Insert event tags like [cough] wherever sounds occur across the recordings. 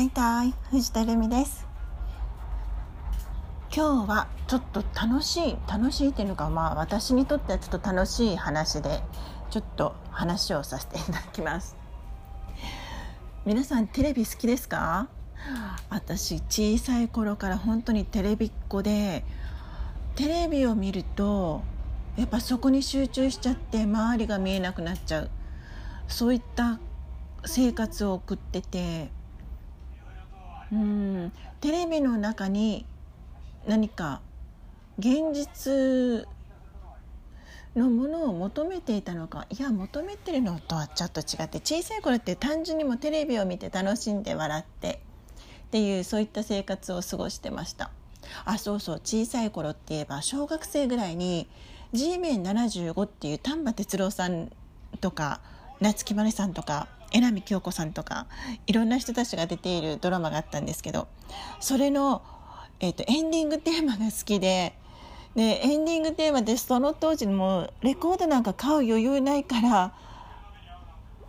はいたい藤田留美です今日はちょっと楽しい楽しいっていうのかまあ私にとってはちょっと楽しい話でちょっと話をさせていただきます皆さんテレビ好きですか私小さい頃から本当にテレビっ子でテレビを見るとやっぱそこに集中しちゃって周りが見えなくなっちゃうそういった生活を送っててうん。テレビの中に何か現実のものを求めていたのかいや求めてるのとはちょっと違って小さい頃って単純にもテレビを見て楽しんで笑ってっていうそういった生活を過ごしてました。あそうそう小さい頃って言えば小学生ぐらいに G メン75っていう丹波哲郎さんとか夏木マリさんとか榎並京子さんとかいろんな人たちが出ているドラマがあったんですけどそれの、えーと、エンディングテーマが好きででエンディングテーマでその当時もレコードなんか買う余裕ないから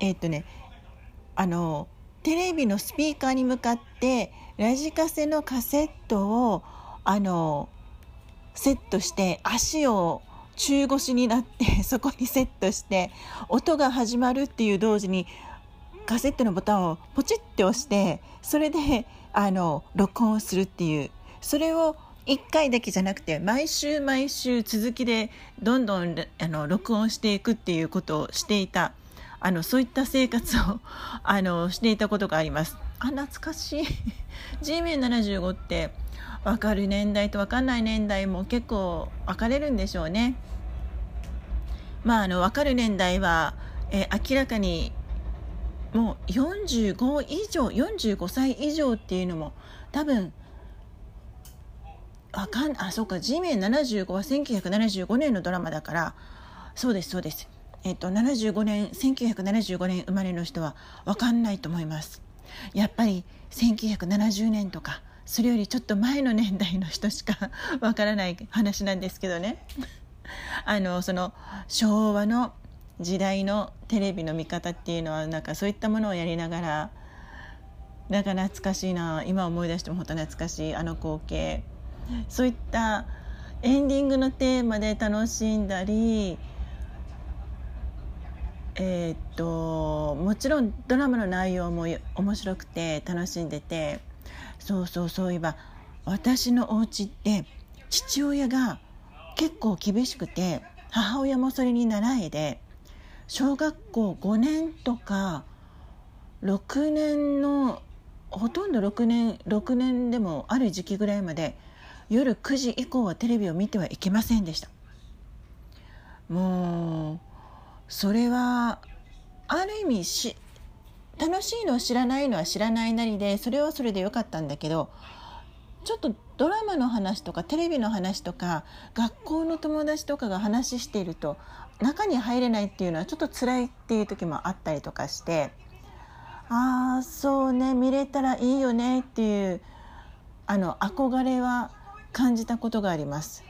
えっ、ー、とねあのテレビのスピーカーに向かってラジカセのカセットをあのセットして足を中腰になって [laughs] そこにセットして音が始まるっていう同時にカセットのボタンをポチって押してそれであの録音するっていうそれを1回だけじゃなくて毎週毎週続きでどんどんあの録音していくっていうことをしていたあのそういった生活を [laughs] あのしていたことがあります。あ懐かしい [laughs] G メン75って分かる年代と分かんない年代も結構分かれるんでしょうね。まあ、あの分かる年代は、えー、明らかに45以上45歳以上っていうのも多分あかんあそうか G メン75は1975年のドラマだからそうですそうです。えっと、75年1975年生まれの人は分かんないと思いますやっぱり1970年とかそれよりちょっと前の年代の人しか [laughs] 分からない話なんですけどねあのその昭和の時代のテレビの見方っていうのはなんかそういったものをやりながらなんか懐かしいな。今思い出しても本当懐かしい。あの光景。そういったエンディングのテーマで楽しんだりえー、っともちろんドラマの内容も面白くて楽しんでて。そうそうそういえば私のお家って父親が結構厳しくて母親もそれに習いで小学校5年とか6年のほとんど6年6年でもある時期ぐらいまで夜9時以降はテレビを見てはいけませんでした。もうそれはある意味し楽しいのを知らないのは知らないなりでそれはそれでよかったんだけどちょっとドラマの話とかテレビの話とか学校の友達とかが話していると中に入れないっていうのはちょっと辛いっていう時もあったりとかしてああそうね見れたらいいよねっていうあの憧れは感じたことがあります。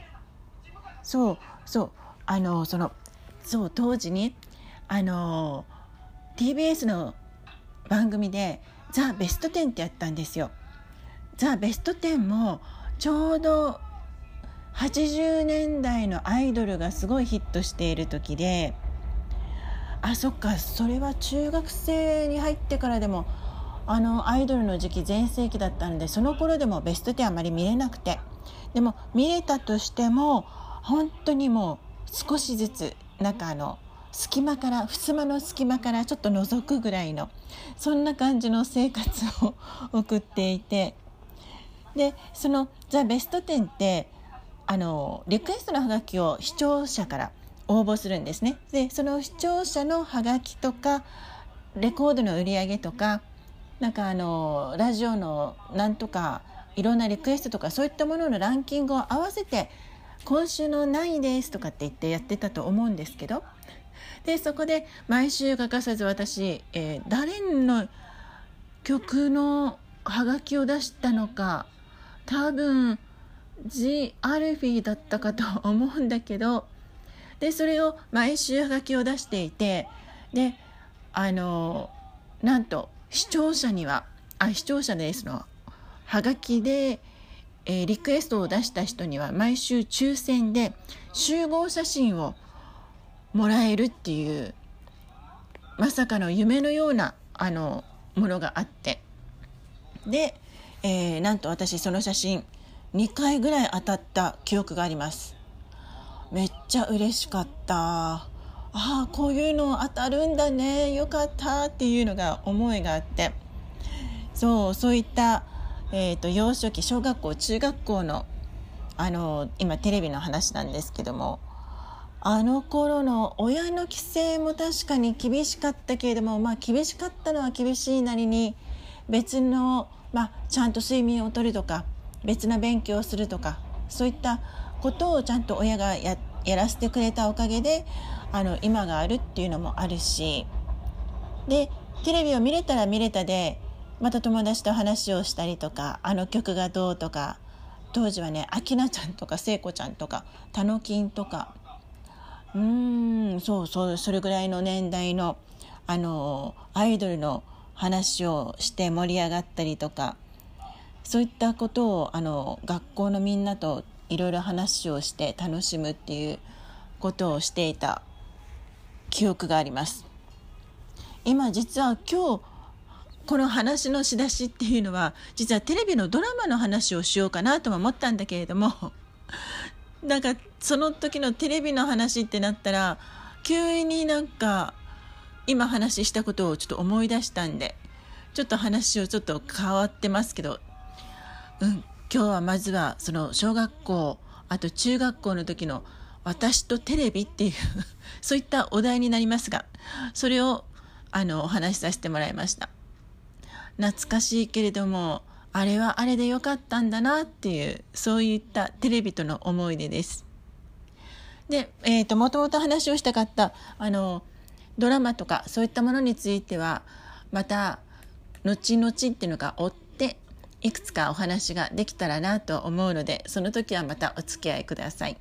そうそうあのそのそう当時にあの TBS の番組で「ザ・ベストテン」ってやったんですよ。ザ・ベストテンもちょうど80年代のアイドルがすごいヒットしている時であそっかそれは中学生に入ってからでもあのアイドルの時期全盛期だったのでその頃でもベスト10あまり見れなくて。でも見れたとしても本当にもう少しずつなんかあの隙間から襖の隙間からちょっと覗くぐらいのそんな感じの生活を [laughs] 送っていて。でその「ザ・ベスト10」ってあのリクエストのハガキを視聴者から応募するんですね。でその視聴者のハガキとかレコードの売り上げとかなんかあのラジオのなんとかいろんなリクエストとかそういったもののランキングを合わせて今週の何位ですとかって言ってやってたと思うんですけどでそこで毎週欠かさず私、えー、誰の曲のハガキを出したのか多分 G アルフィーだったかと思うんだけどでそれを毎週ハガキを出していてであのなんと視聴者にはあ視聴者でそのはがきで、えー、リクエストを出した人には毎週抽選で集合写真をもらえるっていうまさかの夢のようなあのものがあって。で、えー、なんと私その写真2回ぐらい当たった記憶があります。めっちゃ嬉しかった。ああこういうの当たるんだね。よかったっていうのが思いがあって。そうそういった、えーと、幼少期小学校中学校のあの今テレビの話なんですけどもあの頃の親の規制も確かに厳しかったけれども、まあ、厳しかったのは厳しいなりに別の、まあ、ちゃんと睡眠をとるとか別な勉強をするとかそういったことをちゃんと親がやらせてくれたおかげであの今があるっていうのもあるしでテレビを見れたら見れたでまた友達と話をしたりとかあの曲がどうとか当時はね明菜ちゃんとか聖子ちゃんとかたのきんとかうーんそうそうそれぐらいの年代のあのアイドルの話をして盛り上がったりとかそういったことをあの学校のみんなといろいろ話をして楽しむっていうことをしていた記憶があります。今実は今日この話の仕出しっていうのは実はテレビのドラマの話をしようかなとも思ったんだけれども [laughs] なんかその時のテレビの話ってなったら急になんか今話したことをちょっと思い出したんでちょっと話をちょっと変わってますけどうん、今日はまずはその小学校あと中学校の時の私とテレビっていう [laughs] そういったお題になりますがそれをあのお話しさせてもらいました。懐かしいけれどもあれはあれでよかったんだなっていうそういったテレビとの思い出です。で、えーと、もともと話をしたかったあのドラマとかそういったものについてはまた後々っていうのが追っていくつかお話ができたらなと思うのでその時はまたお付き合いください。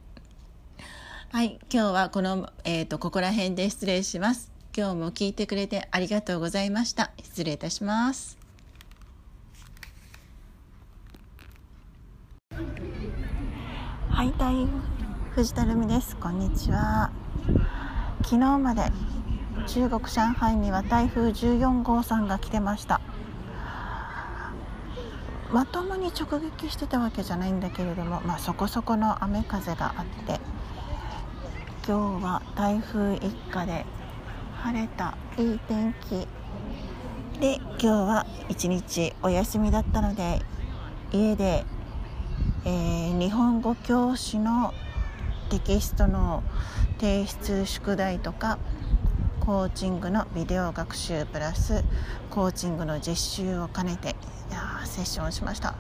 はい、今日はこの、えーと、ここら辺で失礼します。今日も聞いてくれてありがとうございました。失礼いたします。はい、たい藤田留美です。こんにちは。昨日まで中国上海には台風14号さんが来てました。まともに直撃してたわけじゃないんだけれども、まあ、そこそこの雨風があって今日は台風一過で晴れたいい天気で今日は一日お休みだったので家で、えー、日本語教師のテキストの提出宿題とかコーチングのビデオ学習プラスコーチングの実習を兼ねてセッションしました。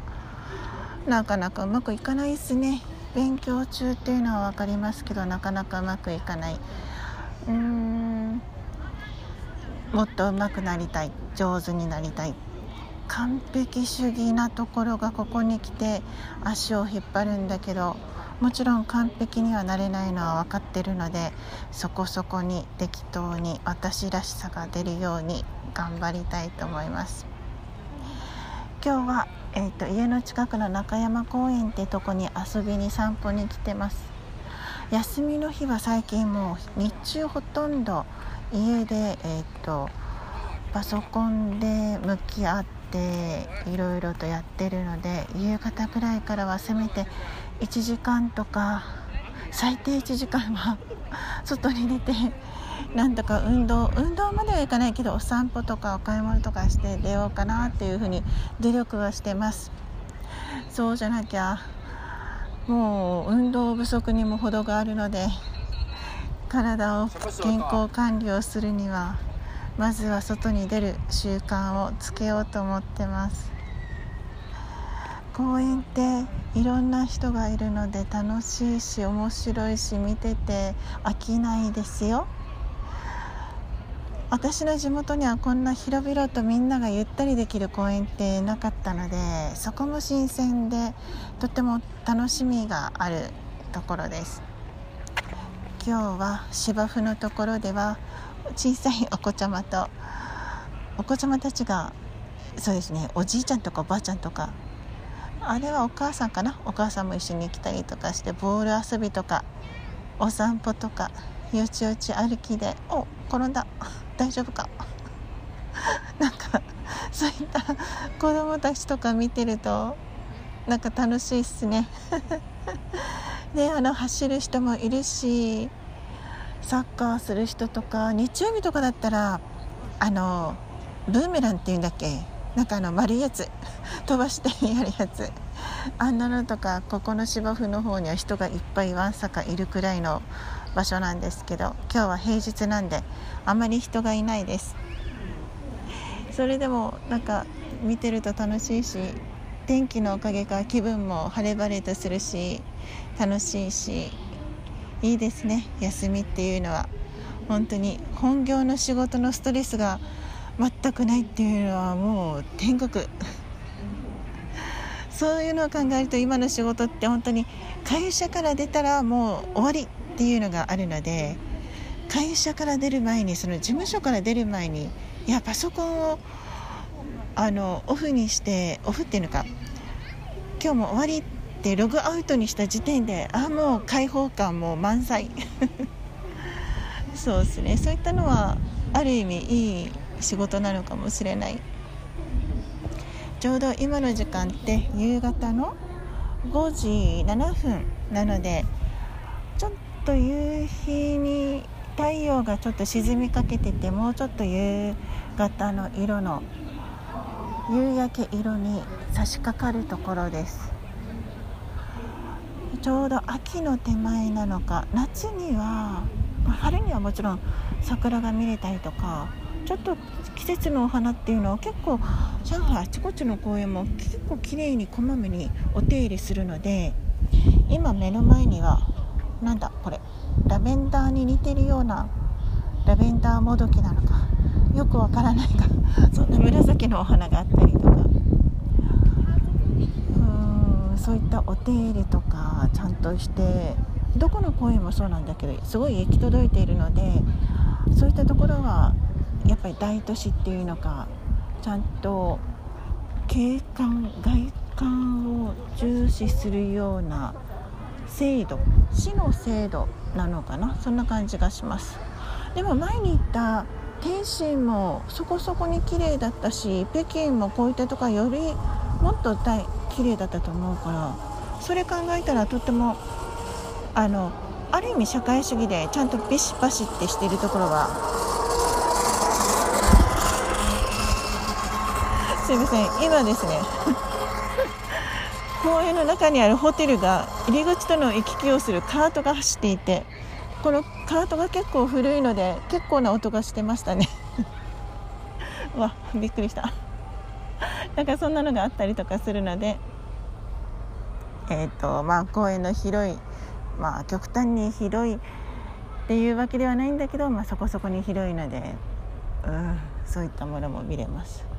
なかなかうまくいかないですね。勉強中っていうのは分かりますけどなかなかうまくいかない。うーん。もっと上手くなりたい。上手になりたい。完璧主義なところがここに来て足を引っ張るんだけどもちろん完璧にはなれないのは分かってるのでそこそこに適当に私らしさが出るように頑張りたいと思います。今日は、えーと、家の近くの中山公園ってとこに遊びに散歩に来てます。休みの日は最近もう日中ほとんど家で、えーと、パソコンで向き合っていろいろとやってるので夕方ぐらいからはせめて1時間とか最低1時間は [laughs] 外に出てなんとか運動運動まではいかないけどお散歩とかお買い物とかして出ようかなっていうふうに努力はしてます。そうじゃなきゃもう運動不足にも程があるので体を健康管理をするにはまずは外に出る習慣をつけようと思ってます。公園っていろんな人がいるので楽しいし面白いし見てて飽きないですよ。私の地元にはこんな広々とみんながゆったりできる公園ってなかったのでそこも新鮮でとても楽しみがあるところです。今日は芝生のところでは小さいお子ちゃまとお子ちゃまたちがそうですねおじいちゃんとかおばあちゃんとかあれはお母さんかな？お母さんも一緒に来たりとかしてボール遊びとかお散歩とかよちよち歩きで「お転んだ。大丈夫か? [laughs]」なんかそういった子供たちとか見てるとなんか楽しいっすね。で [laughs] あの走る人もいるしサッカーする人とか日曜日とかだったらあのブーメランっていうんだっけ？なんかあの丸いやつ。[laughs] 飛ばしてやるやつ。あんなのとかここの芝生の方には人がいっぱいわんさかいるくらいの場所なんですけど今日は平日なんであまり人がいないです。それでもなんか見てると楽しいし天気のおかげか気分も晴れ晴れとするし楽しいしいいですね。休みっていうのは本当に本業の仕事のストレスが全くないっていうのはもう天国。そういうのを考えると今の仕事って本当に会社から出たらもう終わり。っていうのがあるので会社から出る前にその事務所から出る前にいやパソコンをあのオフにしてオフっていうのか今日も終わりってログアウトにした時点でああもう開放感も満載。[laughs] そうですね。そういったのはある意味いい仕事なのかもしれない。ちょうど今の時間って夕方の5時7分なのでちょっと夕日に太陽がちょっと沈みかけててもうちょっと夕方の色の夕焼け色に差し掛かるところです。ちょうど秋の手前なのか夏には春にはもちろん桜が見れたりとかちょっと季節のお花っていうのは結構上海あちこちの公園も結構綺麗にこまめにお手入れするので今目の前にはなんだこれ。ラベンダーに似てるようなラベンダーもどきなのか。よくわからないが [laughs] そんな紫のお花があったりとか。うんそういったお手入れとかちゃんとしてどこの公園もそうなんだけどすごい行き届いているのでそういったところはやっぱり大都市っていうのかちゃんと景観外観を重視するような制度市の制度なのかな？そんな感じがします。でも前に言った天津もそこそこに綺麗だったし北京もこういったとこよりもっと大綺麗だったと思うからそれ考えたらとってもあのある意味社会主義でちゃんとビシバシってしているところはすいません。今ですね公園の中にあるホテルが入り口との行き来をするカートが走っていてこのカートが結構古いので結構な音がしてましたね。[laughs] わびっくりした。[laughs] なんかそんなのがあったりとかするのでえっ、ー、とまあ公園の広いまあ極端に広いっていうわけではないんだけど、まあ、そこそこに広いので、うん、そういったものも見れます。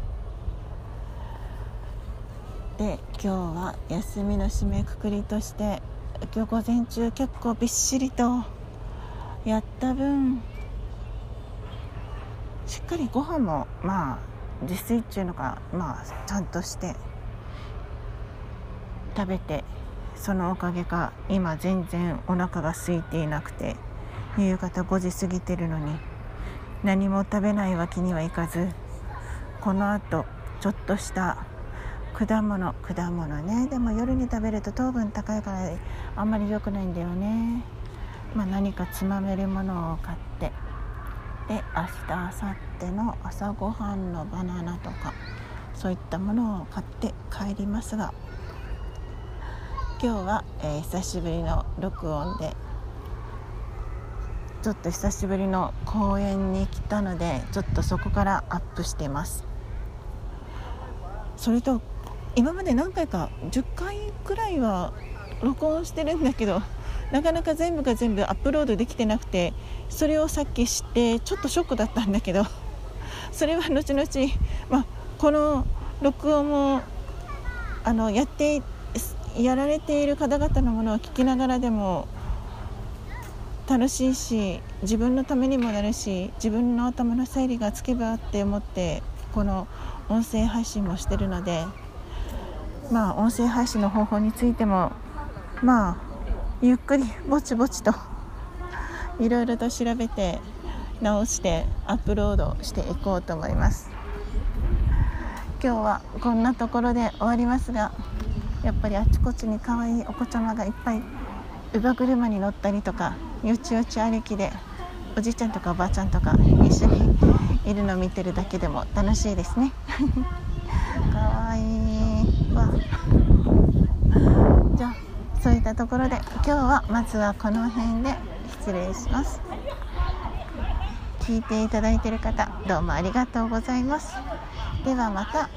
で今日は休みの締めくくりとして今日午前中結構びっしりとやった分しっかりご飯もまあ自炊っていうのがまあちゃんとして食べてそのおかげか今全然お腹が空いていなくて夕方5時過ぎてるのに何も食べないわけにはいかずこのあとちょっとした果物果物ね。でも夜に食べると糖分高いからあんまり良くないんだよね。まあ、何かつまめるものを買って。で明日明後日の朝ごはんのバナナとかそういったものを買って帰りますが今日は、えー、久しぶりの録音でちょっと久しぶりの公園に来たのでちょっとそこからアップしてます。それと今まで何回か10回くらいは録音してるんだけどなかなか全部が全部アップロードできてなくてそれをさっき知ってちょっとショックだったんだけどそれは後々、まあ、この録音もあのやってやられている方々のものを聞きながらでも楽しいし自分のためにもなるし自分の頭の整理がつけばって思ってこの音声配信もしてるのでまあ音声配信の方法についてもまあゆっくりぼちぼちといろいろと調べて直してアップロードしていこうと思います。今日はこんなところで終わりますがやっぱりあちこちに可愛いお子ちゃまがいっぱい乳母車に乗ったりとかよちよち歩きでおじいちゃんとかおばあちゃんとか一緒にいるの見てるだけでも楽しいですねかわいいわじゃあそういったところで今日はまずはこの辺で失礼します。聞いていただいている方どうもありがとうございます。ではまた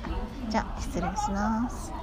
じゃあ失礼します。